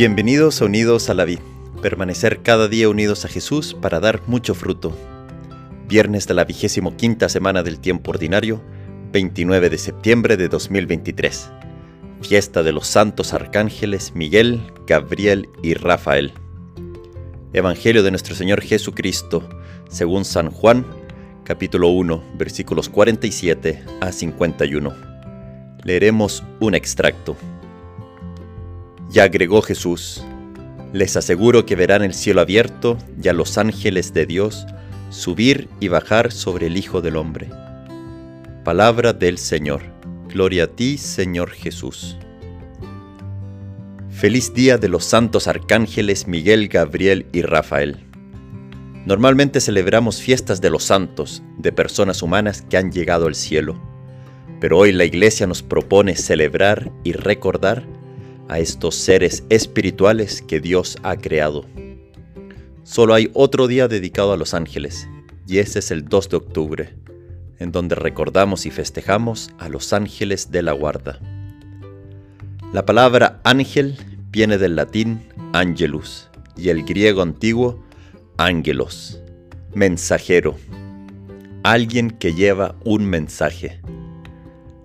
Bienvenidos a Unidos a la Vid, permanecer cada día unidos a Jesús para dar mucho fruto. Viernes de la vigésimo quinta semana del tiempo ordinario, 29 de septiembre de 2023. Fiesta de los santos arcángeles Miguel, Gabriel y Rafael. Evangelio de nuestro Señor Jesucristo, según San Juan, capítulo 1, versículos 47 a 51. Leeremos un extracto. Y agregó Jesús, les aseguro que verán el cielo abierto y a los ángeles de Dios subir y bajar sobre el Hijo del Hombre. Palabra del Señor. Gloria a ti, Señor Jesús. Feliz día de los santos arcángeles Miguel, Gabriel y Rafael. Normalmente celebramos fiestas de los santos, de personas humanas que han llegado al cielo. Pero hoy la Iglesia nos propone celebrar y recordar a estos seres espirituales que Dios ha creado. Solo hay otro día dedicado a los ángeles, y ese es el 2 de octubre, en donde recordamos y festejamos a los ángeles de la guarda. La palabra ángel viene del latín angelus y el griego antiguo ángelos, mensajero, alguien que lleva un mensaje.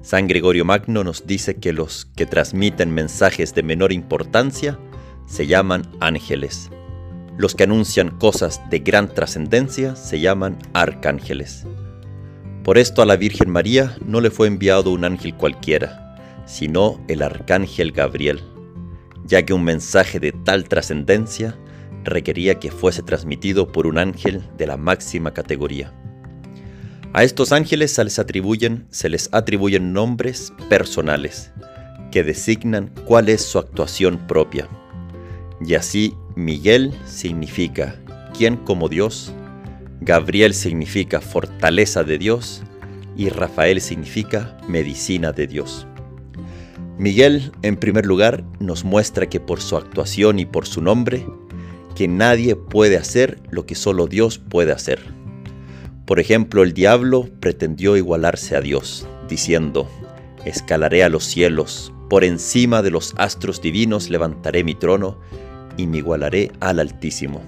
San Gregorio Magno nos dice que los que transmiten mensajes de menor importancia se llaman ángeles. Los que anuncian cosas de gran trascendencia se llaman arcángeles. Por esto a la Virgen María no le fue enviado un ángel cualquiera, sino el arcángel Gabriel, ya que un mensaje de tal trascendencia requería que fuese transmitido por un ángel de la máxima categoría. A estos ángeles se les atribuyen, se les atribuyen nombres personales que designan cuál es su actuación propia. Y así Miguel significa quien como Dios, Gabriel significa fortaleza de Dios y Rafael significa medicina de Dios. Miguel, en primer lugar, nos muestra que por su actuación y por su nombre, que nadie puede hacer lo que solo Dios puede hacer. Por ejemplo, el diablo pretendió igualarse a Dios, diciendo, escalaré a los cielos, por encima de los astros divinos levantaré mi trono y me igualaré al Altísimo.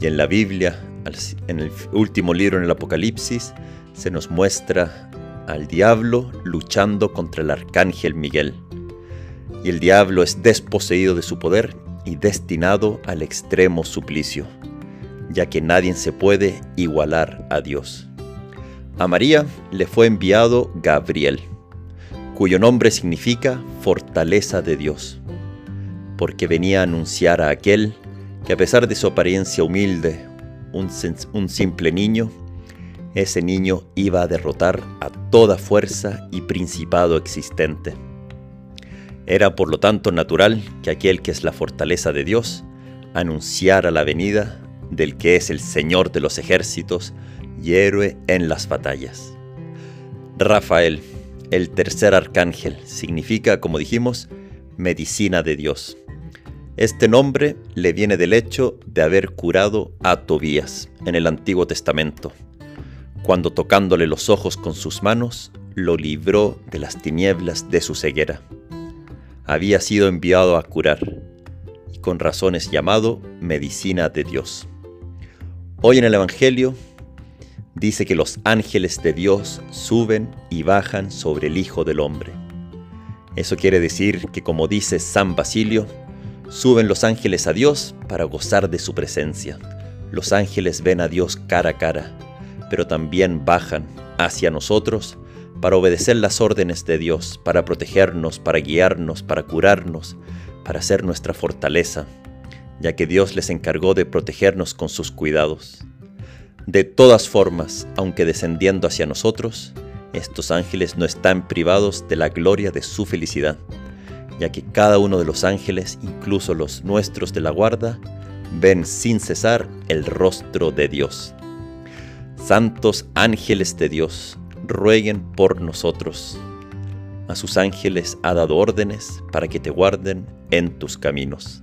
Y en la Biblia, en el último libro en el Apocalipsis, se nos muestra al diablo luchando contra el arcángel Miguel. Y el diablo es desposeído de su poder y destinado al extremo suplicio ya que nadie se puede igualar a Dios. A María le fue enviado Gabriel, cuyo nombre significa fortaleza de Dios, porque venía a anunciar a aquel que a pesar de su apariencia humilde, un, un simple niño, ese niño iba a derrotar a toda fuerza y principado existente. Era por lo tanto natural que aquel que es la fortaleza de Dios anunciara la venida del que es el Señor de los ejércitos y héroe en las batallas. Rafael, el tercer arcángel, significa, como dijimos, medicina de Dios. Este nombre le viene del hecho de haber curado a Tobías en el Antiguo Testamento, cuando tocándole los ojos con sus manos, lo libró de las tinieblas de su ceguera. Había sido enviado a curar, y con razones llamado medicina de Dios. Hoy en el Evangelio dice que los ángeles de Dios suben y bajan sobre el Hijo del Hombre. Eso quiere decir que como dice San Basilio, suben los ángeles a Dios para gozar de su presencia. Los ángeles ven a Dios cara a cara, pero también bajan hacia nosotros para obedecer las órdenes de Dios, para protegernos, para guiarnos, para curarnos, para ser nuestra fortaleza, ya que Dios les encargó de protegernos con sus cuidados. De todas formas, aunque descendiendo hacia nosotros, estos ángeles no están privados de la gloria de su felicidad, ya que cada uno de los ángeles, incluso los nuestros de la guarda, ven sin cesar el rostro de Dios. Santos ángeles de Dios, rueguen por nosotros. A sus ángeles ha dado órdenes para que te guarden en tus caminos.